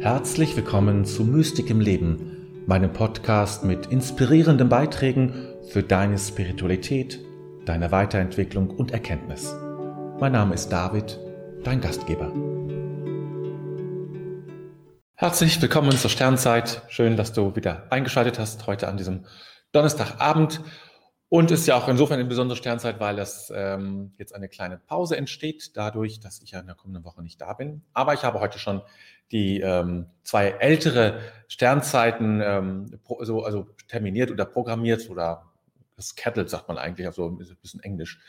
Herzlich willkommen zu Mystik im Leben, meinem Podcast mit inspirierenden Beiträgen für deine Spiritualität, deine Weiterentwicklung und Erkenntnis. Mein Name ist David, dein Gastgeber. Herzlich willkommen zur Sternzeit. Schön, dass du wieder eingeschaltet hast heute an diesem Donnerstagabend. Und ist ja auch insofern eine besondere Sternzeit, weil es ähm, jetzt eine kleine Pause entsteht, dadurch, dass ich ja in der kommenden Woche nicht da bin. Aber ich habe heute schon die ähm, zwei ältere Sternzeiten ähm, so, also terminiert oder programmiert oder gescheduled, sagt man eigentlich, also ein bisschen Englisch.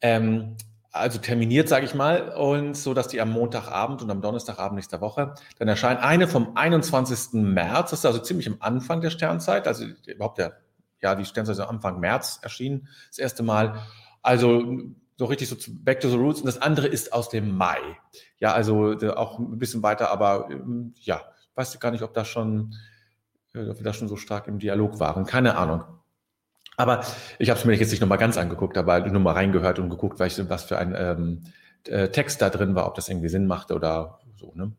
Ähm, also terminiert, sage ich mal, und so, dass die am Montagabend und am Donnerstagabend nächster Woche dann erscheint. Eine vom 21. März, das ist also ziemlich am Anfang der Sternzeit, also überhaupt der ja, die Sternzeit ist Anfang März erschienen, das erste Mal. Also so richtig so back to the roots. Und das andere ist aus dem Mai. Ja, also auch ein bisschen weiter, aber ähm, ja, weiß gar nicht, ob das schon, äh, ob wir da schon so stark im Dialog waren. Keine Ahnung. Aber ich habe es mir jetzt nicht nochmal ganz angeguckt, aber nur mal reingehört und geguckt, was für ein ähm, äh, Text da drin war, ob das irgendwie Sinn machte oder so. Ne?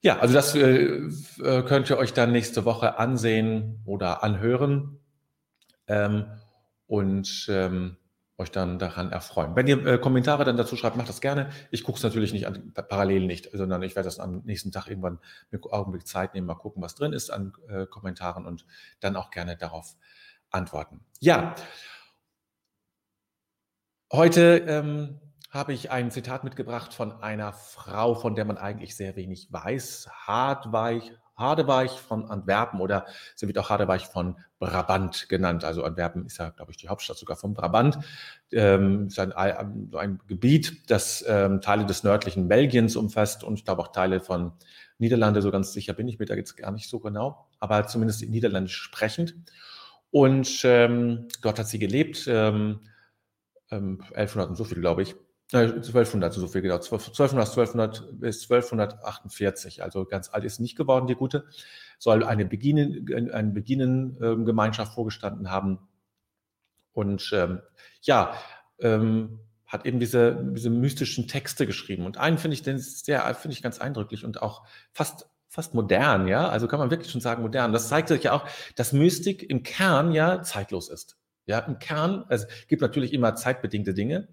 Ja, also das äh, äh könnt ihr euch dann nächste Woche ansehen oder anhören ähm, und ähm, euch dann daran erfreuen. Wenn ihr äh, Kommentare dann dazu schreibt, macht das gerne. Ich gucke es natürlich nicht an, parallel nicht, sondern ich werde das am nächsten Tag irgendwann mit Augenblick Zeit nehmen, mal gucken, was drin ist an äh, Kommentaren und dann auch gerne darauf antworten. Ja, heute ähm, habe ich ein Zitat mitgebracht von einer Frau, von der man eigentlich sehr wenig weiß. Hartweich, Hardeweich von Antwerpen oder sie wird auch Hardeweich von Brabant genannt. Also Antwerpen ist ja, glaube ich, die Hauptstadt sogar von Brabant. Ähm, ist ein, ein Gebiet, das ähm, Teile des nördlichen Belgiens umfasst und ich glaube auch Teile von Niederlande. So ganz sicher bin ich mir da jetzt gar nicht so genau, aber zumindest niederländisch sprechend. Und ähm, dort hat sie gelebt, ähm, 1100 ähm, und so viel, glaube ich. 1200, so viel genau, 1200, 1200 bis 1248, also ganz alt ist nicht geworden, die Gute, soll eine Beginnen, eine Beginnen-Gemeinschaft vorgestanden haben. Und ähm, ja, ähm, hat eben diese, diese mystischen Texte geschrieben. Und einen finde ich, den sehr, finde ich ganz eindrücklich und auch fast fast modern, ja, also kann man wirklich schon sagen modern. Das zeigt sich ja auch, dass Mystik im Kern ja zeitlos ist. Ja, im Kern, also es gibt natürlich immer zeitbedingte Dinge,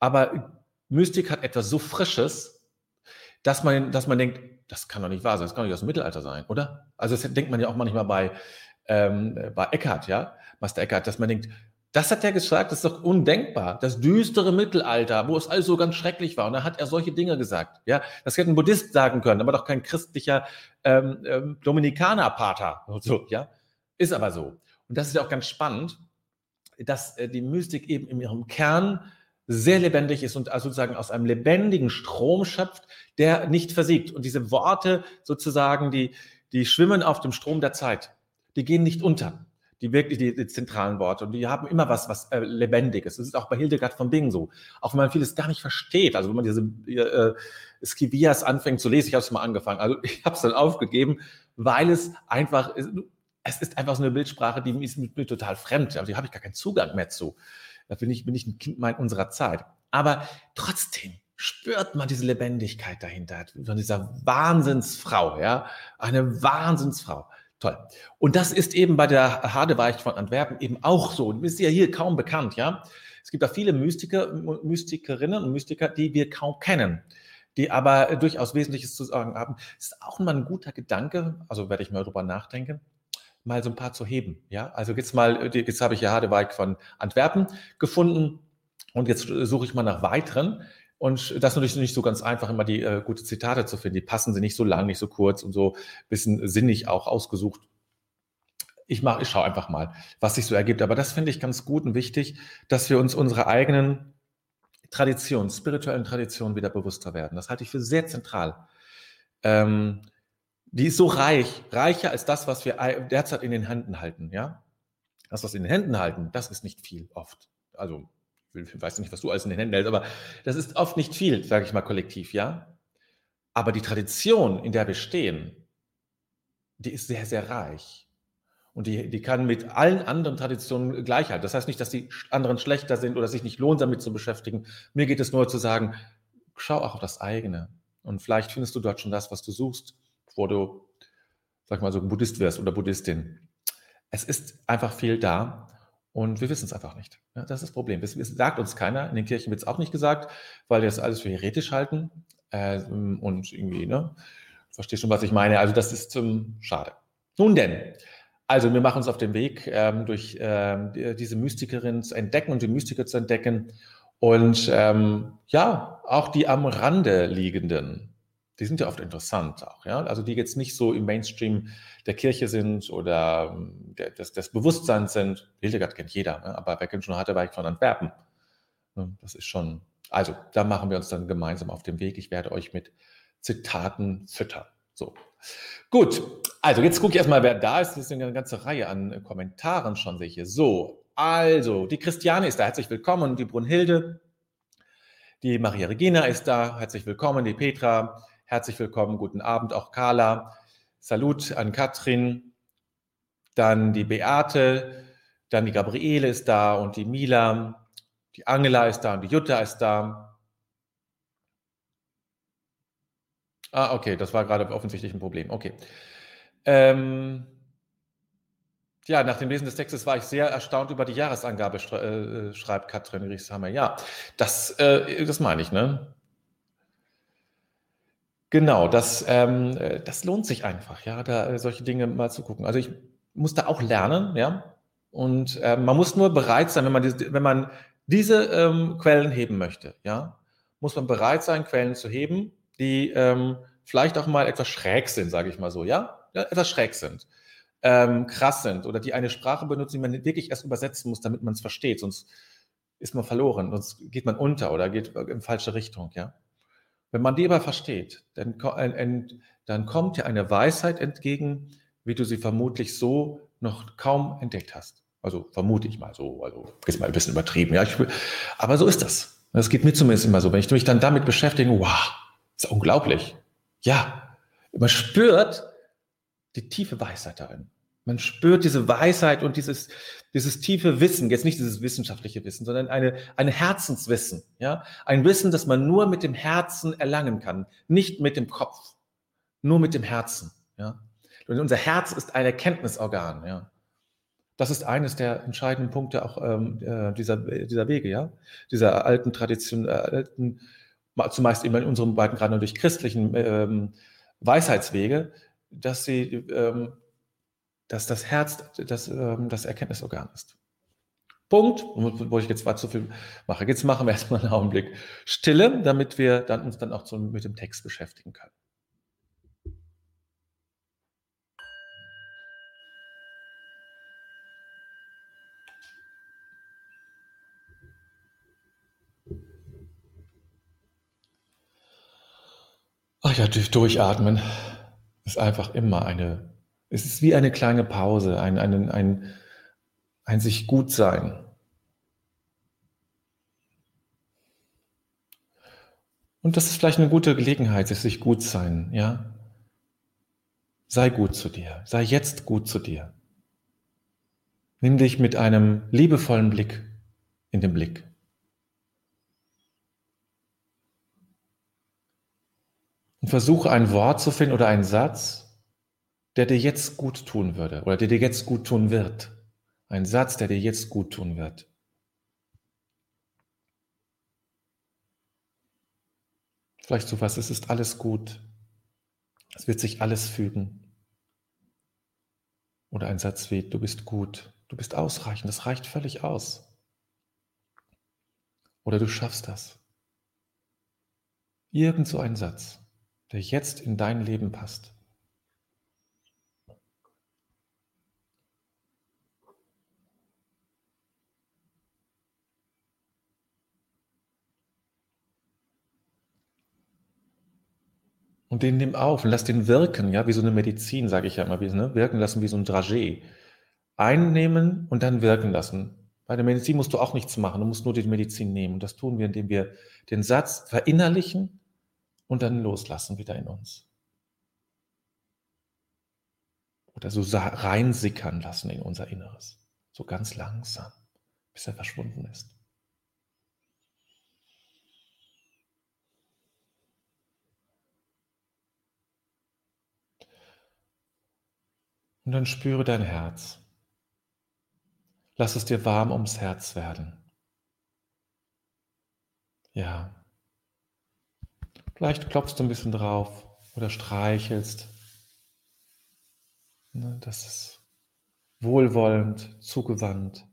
aber Mystik hat etwas so Frisches, dass man, dass man denkt, das kann doch nicht wahr sein, das kann doch nicht aus dem Mittelalter sein, oder? Also das denkt man ja auch manchmal bei, ähm, bei Eckhart, ja, Master Eckhart, dass man denkt, das hat er gesagt, das ist doch undenkbar. Das düstere Mittelalter, wo es alles so ganz schrecklich war. Und da hat er solche Dinge gesagt. Ja, das hätte ein Buddhist sagen können, aber doch kein christlicher ähm, ähm, Dominikaner-Pater. So, ja, ist aber so. Und das ist ja auch ganz spannend, dass äh, die Mystik eben in ihrem Kern sehr lebendig ist und also sozusagen aus einem lebendigen Strom schöpft, der nicht versiegt. Und diese Worte sozusagen, die, die schwimmen auf dem Strom der Zeit. Die gehen nicht unter. Die wirklich, die, die zentralen Worte. Und die haben immer was, was äh, Lebendiges. Das ist auch bei Hildegard von Bingen so. Auch wenn man vieles gar nicht versteht. Also wenn man diese äh, Skivias anfängt zu lesen, ich habe es mal angefangen. Also ich habe es dann aufgegeben, weil es einfach, es ist einfach so eine Bildsprache, die ist mir total fremd. Also die habe ich gar keinen Zugang mehr zu. Da bin ich, bin ich ein Kind unserer Zeit. Aber trotzdem spürt man diese Lebendigkeit dahinter, von dieser Wahnsinnsfrau, ja, eine Wahnsinnsfrau. Toll. Und das ist eben bei der Hadeweich von Antwerpen eben auch so. Du bist ja hier kaum bekannt, ja. Es gibt da viele Mystiker, Mystikerinnen und Mystiker, die wir kaum kennen, die aber durchaus Wesentliches zu sagen haben. Das ist auch mal ein guter Gedanke, also werde ich mal drüber nachdenken, mal so ein paar zu heben. Ja, also jetzt mal, äh, jetzt habe ich ja Hadeweig von Antwerpen gefunden und jetzt suche ich mal nach weiteren. Und das ist natürlich nicht so ganz einfach, immer die äh, gute Zitate zu finden. Die passen sie nicht so lang, nicht so kurz und so ein bisschen sinnig auch ausgesucht. Ich mache, ich schaue einfach mal, was sich so ergibt. Aber das finde ich ganz gut und wichtig, dass wir uns unsere eigenen Traditionen, spirituellen Traditionen wieder bewusster werden. Das halte ich für sehr zentral. Ähm, die ist so reich, reicher als das, was wir derzeit in den Händen halten, ja? Das, was wir in den Händen halten, das ist nicht viel oft. Also, ich weiß nicht, was du alles in den Händen hältst, aber das ist oft nicht viel, sage ich mal kollektiv, ja? Aber die Tradition, in der wir stehen, die ist sehr, sehr reich. Und die, die kann mit allen anderen Traditionen gleich halten. Das heißt nicht, dass die anderen schlechter sind oder sich nicht lohnt, damit zu beschäftigen. Mir geht es nur zu sagen, schau auch auf das eigene. Und vielleicht findest du dort schon das, was du suchst bevor du, sag mal so, Buddhist wirst oder Buddhistin. Es ist einfach viel da und wir wissen es einfach nicht. Das ist das Problem. Es sagt uns keiner. In den Kirchen wird es auch nicht gesagt, weil wir das alles für heretisch halten. Äh, und irgendwie, ne? Verstehst schon, was ich meine? Also, das ist ähm, schade. Nun denn, also wir machen uns auf den Weg, ähm, durch ähm, diese Mystikerin zu entdecken und die Mystiker zu entdecken. Und ähm, ja, auch die am Rande liegenden, die sind ja oft interessant auch, ja. Also die jetzt nicht so im Mainstream der Kirche sind oder ähm, der, des, des Bewusstseins sind. Hildegard kennt jeder, ne? aber wer kennt schon Hatterweich von Antwerpen? Das ist schon, also da machen wir uns dann gemeinsam auf den Weg. Ich werde euch mit Zitaten füttern. So. Gut, also jetzt gucke ich erstmal, wer da ist. Das ist eine ganze Reihe an Kommentaren schon, sehe ich hier. So, also, die Christiane ist da, herzlich willkommen. Die Brunhilde, die Maria Regina ist da, herzlich willkommen. Die Petra, herzlich willkommen. Guten Abend, auch Carla. Salut an Katrin. Dann die Beate, dann die Gabriele ist da und die Mila. Die Angela ist da und die Jutta ist da. Ah, okay, das war gerade offensichtlich ein Problem. Okay. Ähm, ja, nach dem Lesen des Textes war ich sehr erstaunt über die Jahresangabe, äh, schreibt Katrin Riechshammer. Ja, das, äh, das meine ich, ne? Genau, das, ähm, äh, das lohnt sich einfach, ja, da äh, solche Dinge mal zu gucken. Also ich musste auch lernen, ja, und äh, man muss nur bereit sein, wenn man, diese, wenn man diese ähm, Quellen heben möchte, ja, muss man bereit sein, Quellen zu heben, die ähm, vielleicht auch mal etwas schräg sind, sage ich mal so, ja? ja etwas schräg sind, ähm, krass sind oder die eine Sprache benutzen, die man wirklich erst übersetzen muss, damit man es versteht, sonst ist man verloren, sonst geht man unter oder geht in falsche Richtung, ja? Wenn man die aber versteht, dann, dann kommt dir eine Weisheit entgegen, wie du sie vermutlich so noch kaum entdeckt hast. Also vermute ich mal so, also ist mal ein bisschen übertrieben, ja. Ich, aber so ist das. Das geht mir zumindest immer so. Wenn ich mich dann damit beschäftige, wow, ist unglaublich. Ja, man spürt die tiefe Weisheit darin. Man spürt diese Weisheit und dieses, dieses tiefe Wissen, jetzt nicht dieses wissenschaftliche Wissen, sondern eine, ein Herzenswissen, ja. Ein Wissen, das man nur mit dem Herzen erlangen kann, nicht mit dem Kopf, nur mit dem Herzen, ja. Und unser Herz ist ein Erkenntnisorgan, ja. Das ist eines der entscheidenden Punkte auch ähm, äh, dieser, dieser Wege, ja. Dieser alten Tradition, äh, alten zumeist immer in unserem beiden gerade durch christlichen ähm, Weisheitswege, dass sie, ähm, dass das Herz das, ähm, das Erkenntnisorgan ist. Punkt, wo ich jetzt zu viel mache. Jetzt machen wir erstmal einen Augenblick Stille, damit wir dann uns dann auch so mit dem Text beschäftigen können. Ach ja, durchatmen ist einfach immer eine, es ist wie eine kleine Pause, ein, ein, ein, ein sich gut sein. Und das ist vielleicht eine gute Gelegenheit, sich gut sein, ja? Sei gut zu dir, sei jetzt gut zu dir. Nimm dich mit einem liebevollen Blick in den Blick. Und versuche ein Wort zu finden oder einen Satz, der dir jetzt gut tun würde oder der dir jetzt gut tun wird. Ein Satz, der dir jetzt gut tun wird. Vielleicht so was, es ist alles gut. Es wird sich alles fügen. Oder ein Satz wie, du bist gut, du bist ausreichend, das reicht völlig aus. Oder du schaffst das. Irgend so ein Satz der jetzt in dein Leben passt. Und den nimm auf und lass den wirken, ja, wie so eine Medizin, sage ich ja immer, wie, ne? wirken lassen wie so ein Dragé. Einnehmen und dann wirken lassen. Bei der Medizin musst du auch nichts machen, du musst nur die Medizin nehmen. Und das tun wir, indem wir den Satz verinnerlichen und dann loslassen wieder in uns. Oder so reinsickern lassen in unser Inneres. So ganz langsam, bis er verschwunden ist. Und dann spüre dein Herz. Lass es dir warm ums Herz werden. Ja. Vielleicht klopfst du ein bisschen drauf oder streichelst. Ne, das ist wohlwollend, zugewandt.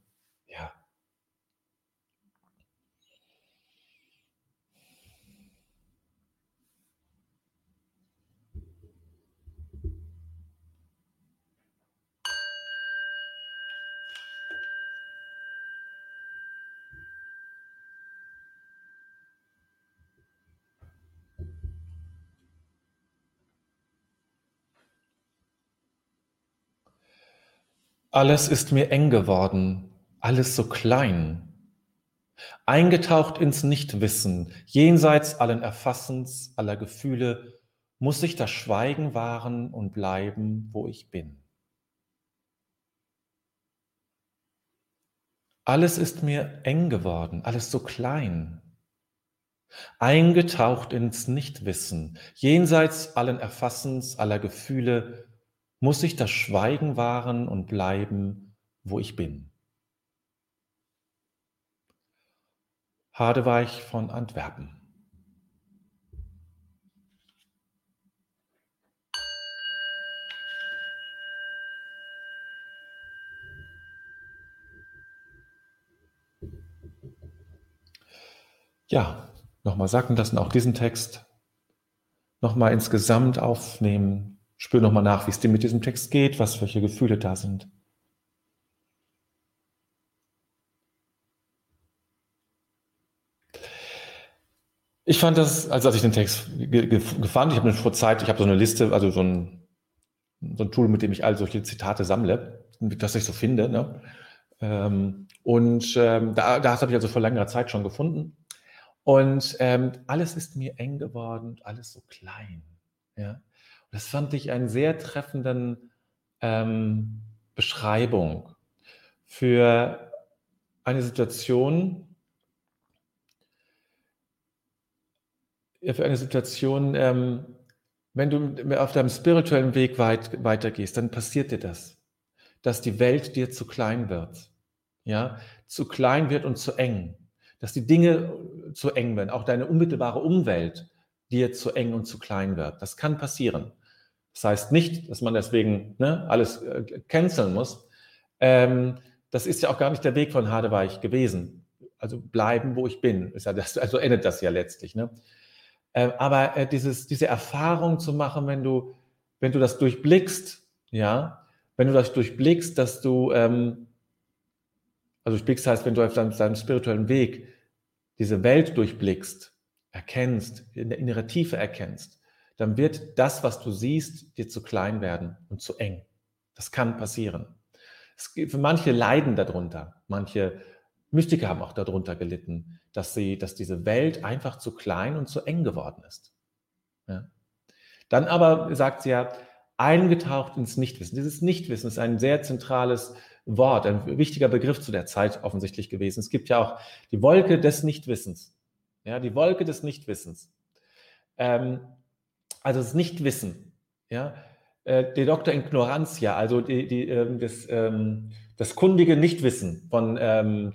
Alles ist mir eng geworden, alles so klein. Eingetaucht ins Nichtwissen, jenseits allen Erfassens, aller Gefühle, muss ich das Schweigen wahren und bleiben, wo ich bin. Alles ist mir eng geworden, alles so klein. Eingetaucht ins Nichtwissen, jenseits allen Erfassens, aller Gefühle, muss ich das Schweigen wahren und bleiben, wo ich bin. Hadeweich von Antwerpen. Ja, nochmal sacken lassen, auch diesen Text nochmal insgesamt aufnehmen, Spür nochmal nach, wie es dir mit diesem Text geht, was welche Gefühle da sind. Ich fand das, also als ich den Text gefand, ich habe vor Zeit, ich habe so eine Liste, also so ein, so ein Tool, mit dem ich all solche Zitate sammle, das ich so finde. Ne? Ähm, und ähm, da, das habe ich also vor längerer Zeit schon gefunden. Und ähm, alles ist mir eng geworden, alles so klein. Ja? Das fand ich einen sehr treffenden ähm, Beschreibung für eine Situation, für eine Situation, ähm, wenn du auf deinem spirituellen Weg weit, weitergehst, dann passiert dir das, dass die Welt dir zu klein wird, ja, zu klein wird und zu eng, dass die Dinge zu eng werden, auch deine unmittelbare Umwelt dir zu eng und zu klein wird. Das kann passieren. Das heißt nicht, dass man deswegen ne, alles äh, canceln muss. Ähm, das ist ja auch gar nicht der Weg von Hadeweich gewesen. Also bleiben, wo ich bin. Ja das, also endet das ja letztlich. Ne? Äh, aber äh, dieses, diese Erfahrung zu machen, wenn du, wenn du das durchblickst, ja, wenn du das durchblickst, dass du, ähm, also durchblickst heißt, wenn du auf deinem, deinem spirituellen Weg diese Welt durchblickst, erkennst, in der innere Tiefe erkennst, dann wird das, was du siehst, dir zu klein werden und zu eng. Das kann passieren. Es, für manche leiden darunter. Manche Mystiker haben auch darunter gelitten, dass, sie, dass diese Welt einfach zu klein und zu eng geworden ist. Ja. Dann aber sagt sie ja, eingetaucht ins Nichtwissen. Dieses Nichtwissen ist ein sehr zentrales Wort, ein wichtiger Begriff zu der Zeit offensichtlich gewesen. Es gibt ja auch die Wolke des Nichtwissens. Ja, die Wolke des Nichtwissens. Ähm, also das Nichtwissen, ja, äh, die Dr. Ignorantia, also die, die, ähm, das, ähm, das kundige Nichtwissen von, ähm,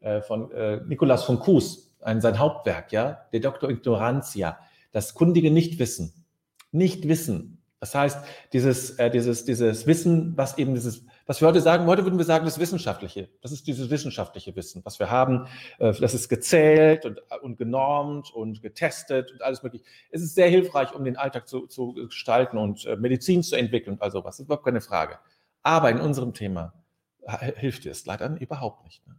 äh, von äh, Nikolaus von Kues, ein, sein Hauptwerk, ja, der Dr. Ignorantia, das kundige Nichtwissen. Nichtwissen. Das heißt, dieses, äh, dieses, dieses Wissen, was eben dieses was wir heute sagen, heute würden wir sagen, das Wissenschaftliche. Das ist dieses wissenschaftliche Wissen, was wir haben. Äh, das ist gezählt und, und genormt und getestet und alles mögliche. Es ist sehr hilfreich, um den Alltag zu, zu gestalten und äh, Medizin zu entwickeln und all sowas. Das ist überhaupt keine Frage. Aber in unserem Thema hilft dir es leider überhaupt nicht. Ne?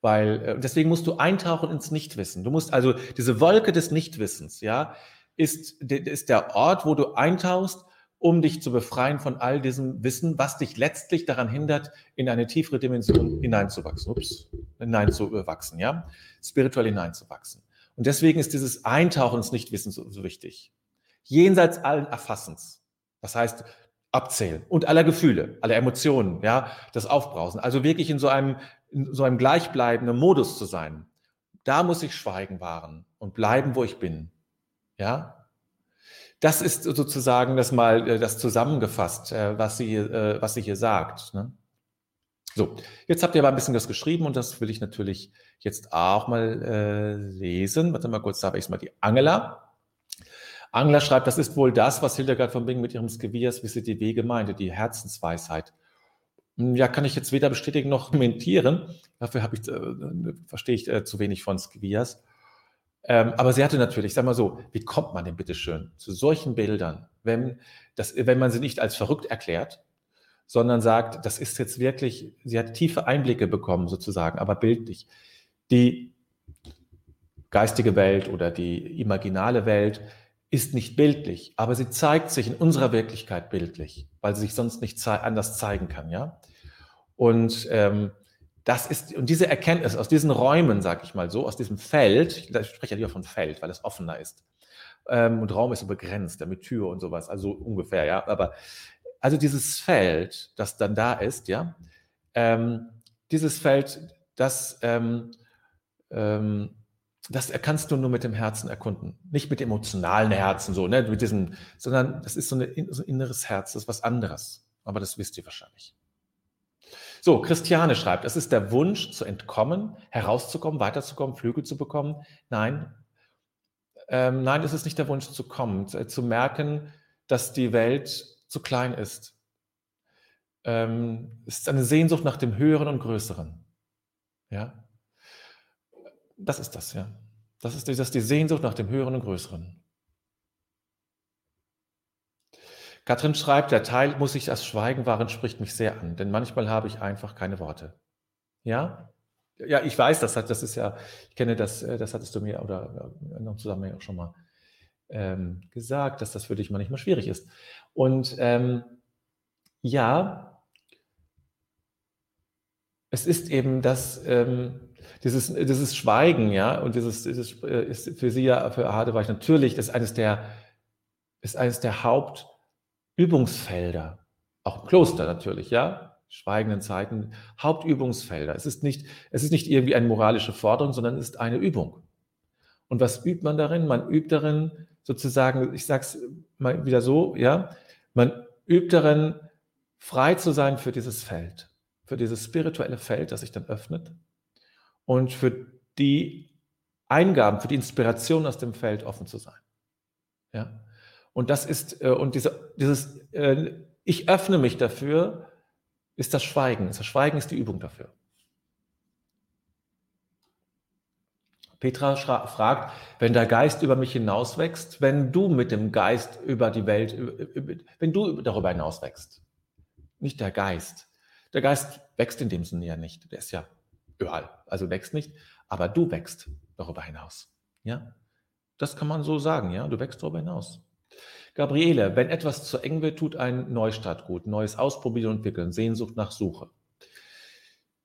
Weil, äh, deswegen musst du eintauchen ins Nichtwissen. Du musst also diese Wolke des Nichtwissens, ja, ist, ist der Ort, wo du eintauchst um dich zu befreien von all diesem Wissen, was dich letztlich daran hindert, in eine tiefere Dimension hineinzuwachsen. Ups, hineinzuwachsen, ja? Spirituell hineinzuwachsen. Und deswegen ist dieses Eintauchen ins Nichtwissen so, so wichtig. Jenseits allen Erfassens. Das heißt, abzählen und aller Gefühle, aller Emotionen, ja, das Aufbrausen. Also wirklich in so einem, in so einem gleichbleibenden Modus zu sein. Da muss ich Schweigen wahren und bleiben, wo ich bin. Ja, das ist sozusagen das mal äh, das zusammengefasst, äh, was sie, äh, was sie hier sagt. Ne? So, jetzt habt ihr aber ein bisschen was geschrieben und das will ich natürlich jetzt auch mal lesen. Warte mal kurz, da habe ich mal die Angela. Angela schreibt, das ist wohl das, was Hildegard von Bingen mit ihrem Skevias wisse die Wege meinte, die Herzensweisheit. Hm, ja, kann ich jetzt weder bestätigen noch kommentieren. Dafür habe ich, äh, verstehe ich äh, zu wenig von Skevias. Ähm, aber sie hatte natürlich, sag mal so, wie kommt man denn bitte schön zu solchen Bildern, wenn, das, wenn man sie nicht als verrückt erklärt, sondern sagt, das ist jetzt wirklich, sie hat tiefe Einblicke bekommen sozusagen, aber bildlich. Die geistige Welt oder die imaginale Welt ist nicht bildlich, aber sie zeigt sich in unserer Wirklichkeit bildlich, weil sie sich sonst nicht anders zeigen kann, ja. Und ähm, das ist, und diese Erkenntnis aus diesen Räumen, sag ich mal so, aus diesem Feld, ich spreche ja lieber von Feld, weil es offener ist. Ähm, und Raum ist so begrenzt, ja, mit Tür und sowas, also ungefähr, ja. Aber also dieses Feld, das dann da ist, ja, ähm, dieses Feld, das, ähm, ähm, das kannst du nur mit dem Herzen erkunden, nicht mit emotionalen Herzen, so, ne, mit diesem, sondern das ist so, eine, so ein inneres Herz, das ist was anderes. Aber das wisst ihr wahrscheinlich. So, Christiane schreibt, es ist der Wunsch zu entkommen, herauszukommen, weiterzukommen, Flügel zu bekommen. Nein, ähm, nein, es ist nicht der Wunsch zu kommen, zu, zu merken, dass die Welt zu klein ist. Ähm, es ist eine Sehnsucht nach dem Höheren und Größeren. Ja, das ist das, ja. Das ist, das ist die Sehnsucht nach dem Höheren und Größeren. Katrin schreibt, der Teil muss ich das Schweigen wahren, spricht mich sehr an, denn manchmal habe ich einfach keine Worte. Ja? Ja, ich weiß, das, hat, das ist ja, ich kenne das, äh, das hattest du mir oder in einem Zusammenhang auch schon mal ähm, gesagt, dass das für dich manchmal schwierig ist. Und ähm, ja, es ist eben das, ähm, dieses, dieses Schweigen, ja, und dieses, dieses äh, ist für sie ja, für Hadeweich natürlich, das ist eines der, ist eines der Haupt- Übungsfelder, auch im Kloster natürlich, ja, schweigenden Zeiten, Hauptübungsfelder. Es ist nicht, es ist nicht irgendwie eine moralische Forderung, sondern es ist eine Übung. Und was übt man darin? Man übt darin sozusagen, ich sage es mal wieder so, ja, man übt darin, frei zu sein für dieses Feld, für dieses spirituelle Feld, das sich dann öffnet und für die Eingaben, für die Inspiration aus dem Feld offen zu sein. Ja. Und das ist, äh, und diese, dieses, äh, ich öffne mich dafür, ist das Schweigen. Das Schweigen ist die Übung dafür. Petra fragt, wenn der Geist über mich hinauswächst, wenn du mit dem Geist über die Welt, wenn du darüber hinauswächst. Nicht der Geist. Der Geist wächst in dem Sinne ja nicht. Der ist ja überall, also wächst nicht, aber du wächst darüber hinaus. Ja? Das kann man so sagen, ja? Du wächst darüber hinaus. Gabriele, wenn etwas zu eng wird, tut ein Neustart gut. Neues ausprobieren und entwickeln. Sehnsucht nach Suche.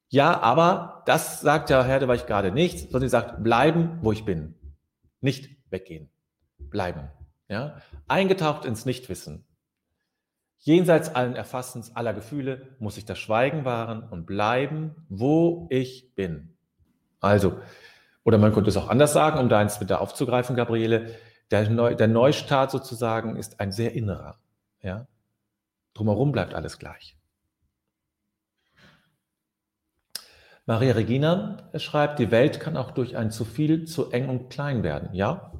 Ja, aber das sagt ja Herr ich gerade nicht, sondern sie sagt, bleiben, wo ich bin. Nicht weggehen. Bleiben. Ja? Eingetaucht ins Nichtwissen. Jenseits allen Erfassens aller Gefühle muss ich das Schweigen wahren und bleiben, wo ich bin. Also, oder man könnte es auch anders sagen, um deins wieder aufzugreifen, Gabriele. Der, Neu, der Neustart sozusagen ist ein sehr innerer. Ja? Drumherum bleibt alles gleich. Maria Regina schreibt, die Welt kann auch durch ein zu viel, zu eng und klein werden. Ja?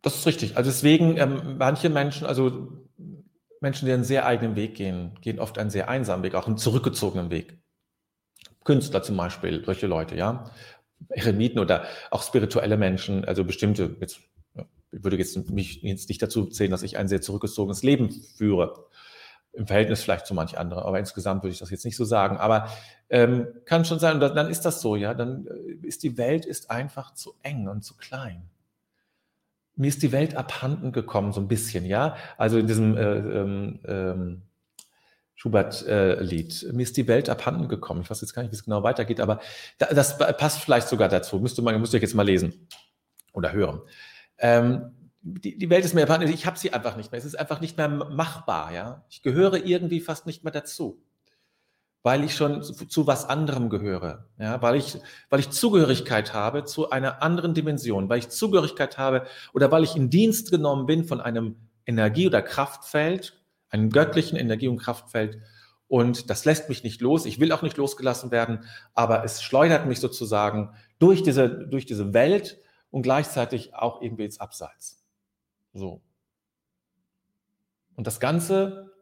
Das ist richtig. Also deswegen, ähm, manche Menschen, also Menschen, die einen sehr eigenen Weg gehen, gehen oft einen sehr einsamen Weg, auch einen zurückgezogenen Weg. Künstler zum Beispiel, solche Leute, ja. Eremiten oder auch spirituelle Menschen, also bestimmte, jetzt, ich würde jetzt mich jetzt nicht dazu zählen, dass ich ein sehr zurückgezogenes Leben führe, im Verhältnis vielleicht zu manch anderen, aber insgesamt würde ich das jetzt nicht so sagen. Aber ähm, kann schon sein, und dann ist das so, ja, dann äh, ist die Welt ist einfach zu eng und zu klein. Mir ist die Welt abhanden gekommen, so ein bisschen, ja. Also in diesem äh, ähm, ähm Schubert-Lied. Äh, Mir ist die Welt abhanden gekommen. Ich weiß jetzt gar nicht, wie es genau weitergeht, aber da, das passt vielleicht sogar dazu. Müsste man, müsst ihr jetzt mal lesen oder hören. Ähm, die, die, Welt ist mir abhanden. Ich habe sie einfach nicht mehr. Es ist einfach nicht mehr machbar. Ja, ich gehöre irgendwie fast nicht mehr dazu, weil ich schon zu, zu, was anderem gehöre, ja, weil ich, weil ich Zugehörigkeit habe zu einer anderen Dimension, weil ich Zugehörigkeit habe oder weil ich in Dienst genommen bin von einem Energie- oder Kraftfeld, einem göttlichen Energie- und Kraftfeld. Und das lässt mich nicht los. Ich will auch nicht losgelassen werden, aber es schleudert mich sozusagen durch diese, durch diese Welt und gleichzeitig auch irgendwie ins Abseits. So. Und das Ganze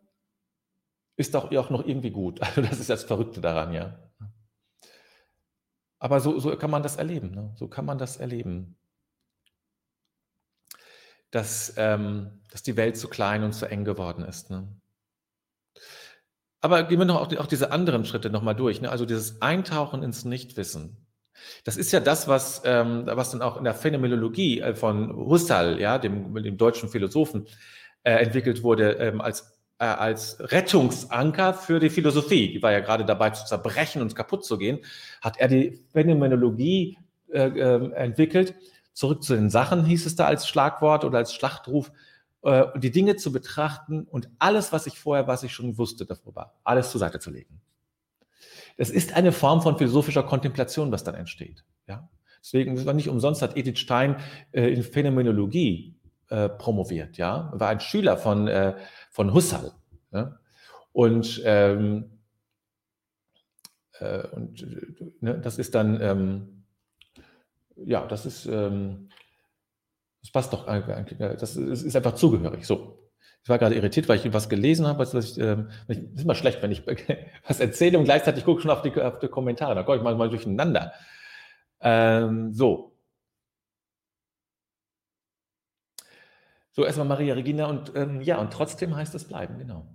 ist doch auch noch irgendwie gut. Also das ist das Verrückte daran, ja. Aber so, so kann man das erleben. Ne? So kann man das erleben. Dass, ähm, dass die Welt zu klein und zu eng geworden ist. Ne? Aber gehen wir noch auch, auch diese anderen Schritte nochmal durch. Ne? Also dieses Eintauchen ins Nichtwissen. Das ist ja das, was, ähm, was dann auch in der Phänomenologie äh, von Husserl, ja, dem, dem deutschen Philosophen, äh, entwickelt wurde ähm, als äh, als Rettungsanker für die Philosophie, die war ja gerade dabei zu zerbrechen und kaputt zu gehen, hat er die Phänomenologie äh, äh, entwickelt. Zurück zu den Sachen hieß es da als Schlagwort oder als Schlachtruf, äh, die Dinge zu betrachten und alles, was ich vorher, was ich schon wusste darüber, alles zur Seite zu legen. Es ist eine Form von philosophischer Kontemplation, was dann entsteht. Ja? Deswegen war nicht umsonst hat Edith Stein äh, in Phänomenologie äh, promoviert, ja, war ein Schüler von, äh, von Husserl. Ja? Und, ähm, äh, und ne, das ist dann, ähm, ja, das ist, ähm, das passt doch, das ist einfach zugehörig. So. Ich war gerade irritiert, weil ich was gelesen habe. Ich, ähm, ist immer schlecht, wenn ich was erzähle und gleichzeitig gucke schon auf die, auf die Kommentare. Da komme ich mal, mal durcheinander. Ähm, so, So, erstmal Maria Regina und ähm, ja, und trotzdem heißt es bleiben, genau.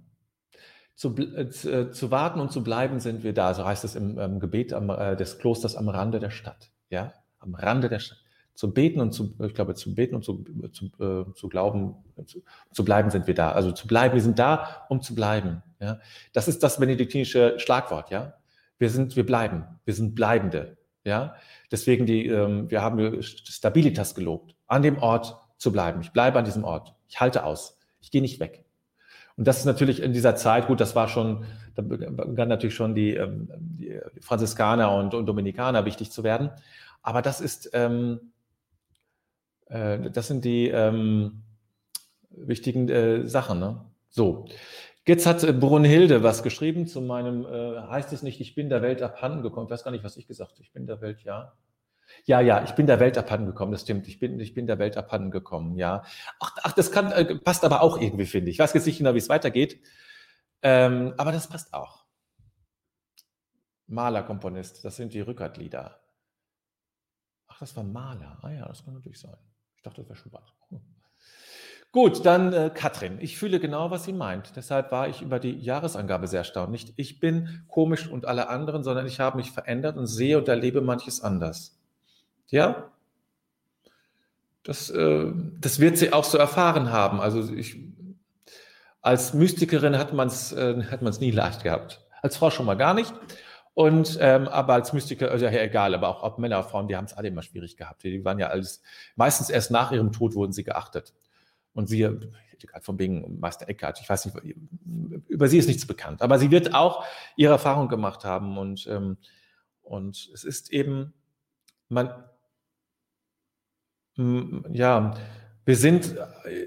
Zu, äh, äh, zu, warten und zu bleiben sind wir da, so heißt es im ähm, Gebet am, äh, des Klosters am Rande der Stadt. Ja, am Rande der Stadt. Zu beten und zu, ich glaube, zu beten und zu, zu, äh, zu glauben, zu, zu bleiben sind wir da. Also zu bleiben, wir sind da, um zu bleiben. Ja, das ist das benediktinische Schlagwort. Ja, wir sind, wir bleiben, wir sind Bleibende. Ja, deswegen die, ähm, wir haben Stabilitas gelobt an dem Ort, zu bleiben. Ich bleibe an diesem Ort. Ich halte aus. Ich gehe nicht weg. Und das ist natürlich in dieser Zeit, gut, das war schon, da begann natürlich schon die, ähm, die Franziskaner und, und, Dominikaner wichtig zu werden. Aber das ist, ähm, äh, das sind die ähm, wichtigen äh, Sachen. Ne? So. Jetzt hat äh, Brunhilde was geschrieben zu meinem, äh, heißt es nicht, ich bin der Welt abhanden gekommen. Ich weiß gar nicht, was ich gesagt habe. Ich bin der Welt, ja. Ja, ja, ich bin der Welt abhanden gekommen, das stimmt. Ich bin, ich bin der Welt abhanden gekommen, ja. Ach, ach das kann, äh, passt aber auch irgendwie, finde ich. Ich weiß jetzt nicht genau, wie es weitergeht, ähm, aber das passt auch. Maler, Komponist, das sind die Rückertlieder. Ach, das war Maler. Ah ja, das kann natürlich sein. Ich dachte, das wäre Schubert. Hm. Gut, dann äh, Katrin. Ich fühle genau, was sie meint. Deshalb war ich über die Jahresangabe sehr erstaunt. Nicht ich bin komisch und alle anderen, sondern ich habe mich verändert und sehe und erlebe manches anders. Ja, das, äh, das wird sie auch so erfahren haben. Also ich, als Mystikerin hat man es äh, nie leicht gehabt. Als Frau schon mal gar nicht. Und ähm, aber als Mystiker, also ja, egal, aber auch ob Männer, Frauen, die haben es alle immer schwierig gehabt. Die waren ja alles, meistens erst nach ihrem Tod wurden sie geachtet. Und sie, gerade von wegen Meister Eckhart, ich weiß nicht, über sie ist nichts bekannt, aber sie wird auch ihre Erfahrung gemacht haben und, ähm, und es ist eben, man, ja, wir sind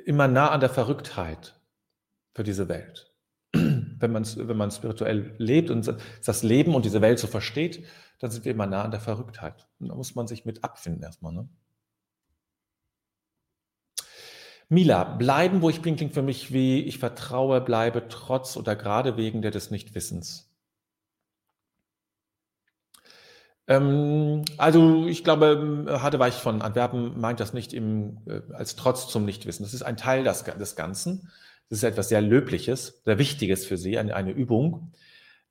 immer nah an der Verrücktheit für diese Welt. Wenn man, wenn man spirituell lebt und das Leben und diese Welt so versteht, dann sind wir immer nah an der Verrücktheit. Und da muss man sich mit abfinden erstmal. Ne? Mila, bleiben, wo ich bin, klingt für mich wie ich vertraue, bleibe trotz oder gerade wegen der des Nichtwissens. Ähm, also ich glaube, Hadeweich von Antwerpen meint das nicht im, äh, als Trotz zum Nichtwissen. Das ist ein Teil des, des Ganzen. Das ist etwas sehr Löbliches, sehr Wichtiges für Sie, eine, eine Übung.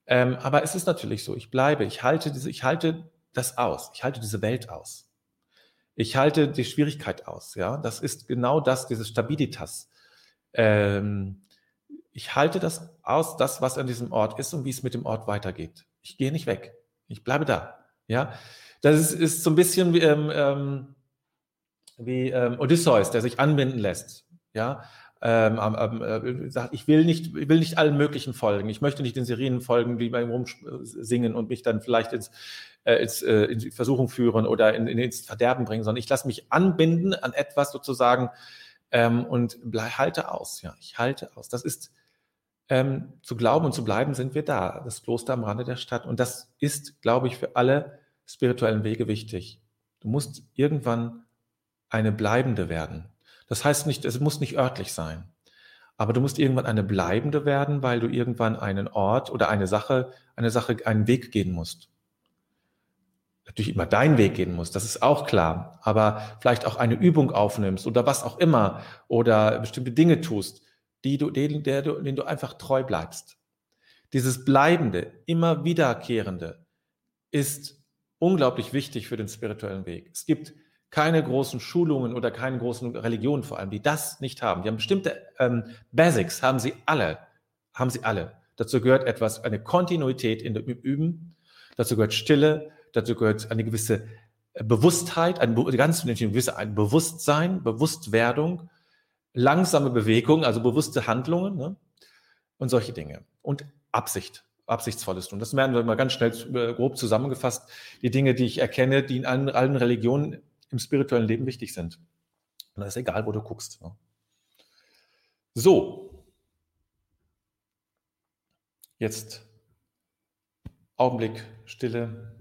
Ähm, aber es ist natürlich so, ich bleibe, ich halte, diese, ich halte das aus, ich halte diese Welt aus. Ich halte die Schwierigkeit aus. Ja, Das ist genau das, dieses Stabilitas. Ähm, ich halte das aus, das, was an diesem Ort ist und wie es mit dem Ort weitergeht. Ich gehe nicht weg. Ich bleibe da. Ja, das ist, ist so ein bisschen wie, ähm, ähm, wie ähm, Odysseus, der sich anbinden lässt. Ja, ähm, äh, sagt, ich will nicht, ich will nicht allen möglichen folgen. Ich möchte nicht den Sirenen folgen, die beim Rumsingen und mich dann vielleicht ins, äh, ins, äh, in Versuchung führen oder in, in, ins Verderben bringen, sondern ich lasse mich anbinden an etwas sozusagen ähm, und halte aus. Ja, ich halte aus. Das ist ähm, zu glauben und zu bleiben sind wir da. Das Kloster am Rande der Stadt. Und das ist, glaube ich, für alle spirituellen Wege wichtig. Du musst irgendwann eine bleibende werden. Das heißt nicht, es muss nicht örtlich sein. Aber du musst irgendwann eine bleibende werden, weil du irgendwann einen Ort oder eine Sache, eine Sache, einen Weg gehen musst. Natürlich immer deinen Weg gehen musst, das ist auch klar. Aber vielleicht auch eine Übung aufnimmst oder was auch immer oder bestimmte Dinge tust, die du, denen, der du, denen du einfach treu bleibst. Dieses Bleibende, immer Wiederkehrende ist unglaublich wichtig für den spirituellen Weg. Es gibt keine großen Schulungen oder keine großen Religionen vor allem, die das nicht haben. Die haben bestimmte ähm, Basics, haben sie alle, haben sie alle. Dazu gehört etwas, eine Kontinuität in dem Üben, dazu gehört Stille, dazu gehört eine gewisse äh, Bewusstheit, ein ganz ein gewisse ein Bewusstsein, Bewusstwerdung, langsame Bewegung, also bewusste Handlungen ne? und solche Dinge. Und Absicht, absichtsvolles tun. Das werden wir mal ganz schnell äh, grob zusammengefasst. Die Dinge, die ich erkenne, die in allen, allen Religionen im spirituellen Leben wichtig sind. Und das ist egal, wo du guckst. Ne? So. Jetzt Augenblick Stille.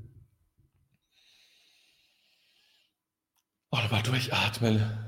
Oh, mal durchatmen.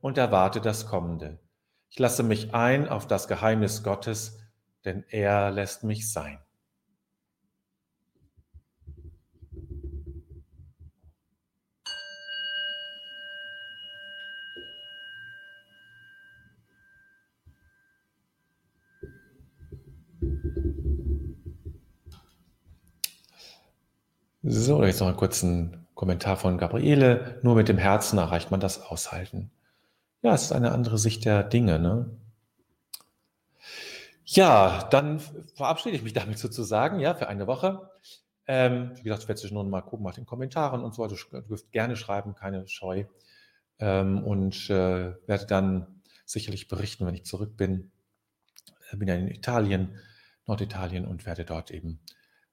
und erwarte das Kommende. Ich lasse mich ein auf das Geheimnis Gottes, denn er lässt mich sein. So, jetzt noch einen kurzen Kommentar von Gabriele. Nur mit dem Herzen erreicht man das Aushalten. Ja, es ist eine andere Sicht der Dinge. Ne? Ja, dann verabschiede ich mich damit sozusagen, ja, für eine Woche. Ähm, wie gesagt, ich werde zwischendurch mal gucken nach den Kommentaren und so. Also du dürft gerne schreiben, keine Scheu. Ähm, und äh, werde dann sicherlich berichten, wenn ich zurück bin. Äh, bin ja in Italien, Norditalien und werde dort eben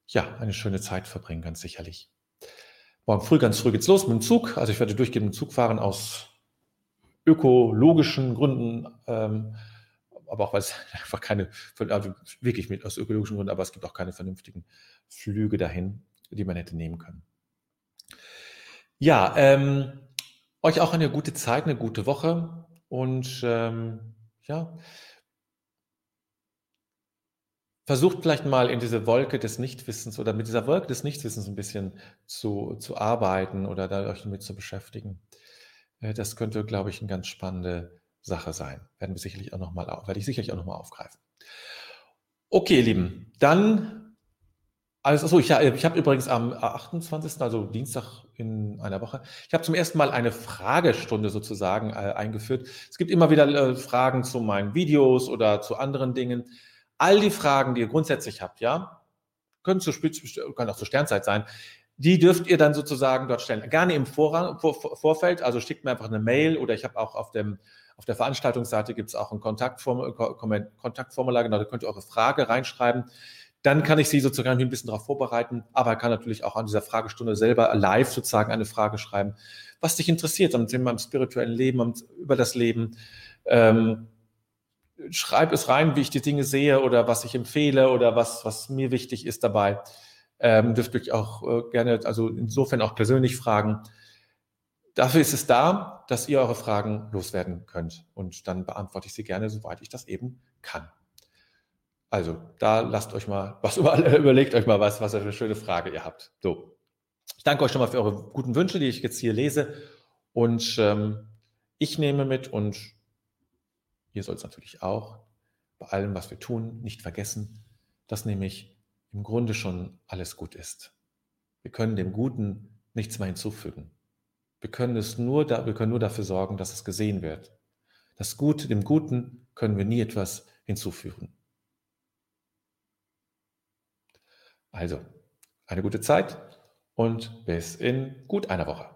ja eine schöne Zeit verbringen, ganz sicherlich. Morgen früh, ganz früh geht's los mit dem Zug. Also ich werde durchgehend mit dem Zug fahren aus ökologischen Gründen, ähm, aber auch weil es einfach keine, also wirklich mit aus ökologischen Gründen, aber es gibt auch keine vernünftigen Flüge dahin, die man hätte nehmen können. Ja, ähm, euch auch eine gute Zeit, eine gute Woche und ähm, ja, versucht vielleicht mal in diese Wolke des Nichtwissens oder mit dieser Wolke des Nichtwissens ein bisschen zu, zu arbeiten oder da euch damit zu beschäftigen. Äh, das könnte, glaube ich, eine ganz spannende Sache sein. Werden wir sicherlich auch noch werde ich sicherlich auch nochmal aufgreifen. Okay, ihr Lieben, dann Also, achso, ich, ich habe übrigens am 28., also Dienstag in einer Woche, ich habe zum ersten Mal eine Fragestunde sozusagen äh, eingeführt. Es gibt immer wieder äh, Fragen zu meinen Videos oder zu anderen Dingen. All die Fragen, die ihr grundsätzlich habt, ja, können, zu, können auch zur Sternzeit sein, die dürft ihr dann sozusagen dort stellen. Gerne im Vorrang, vor, Vorfeld, also schickt mir einfach eine Mail oder ich habe auch auf dem auf der Veranstaltungsseite gibt es auch ein Kontaktformular, Kontaktformular, genau, da könnt ihr eure Frage reinschreiben dann kann ich Sie sozusagen ein bisschen darauf vorbereiten, aber kann natürlich auch an dieser Fragestunde selber live sozusagen eine Frage schreiben, was dich interessiert am Thema im spirituellen Leben, über das Leben. Ähm, schreib es rein, wie ich die Dinge sehe oder was ich empfehle oder was, was mir wichtig ist dabei. Ähm, dürft euch auch äh, gerne, also insofern auch persönlich fragen. Dafür ist es da, dass ihr eure Fragen loswerden könnt. Und dann beantworte ich sie gerne, soweit ich das eben kann. Also, da lasst euch mal was überlegt euch mal was, was für eine schöne Frage ihr habt. So. Ich danke euch schon mal für eure guten Wünsche, die ich jetzt hier lese. Und ähm, ich nehme mit und ihr sollt es natürlich auch bei allem, was wir tun, nicht vergessen, dass nämlich im Grunde schon alles gut ist. Wir können dem Guten nichts mehr hinzufügen. Wir können es nur, da, wir können nur dafür sorgen, dass es gesehen wird. Das Gute, dem Guten können wir nie etwas hinzufügen. Also, eine gute Zeit und bis in gut einer Woche.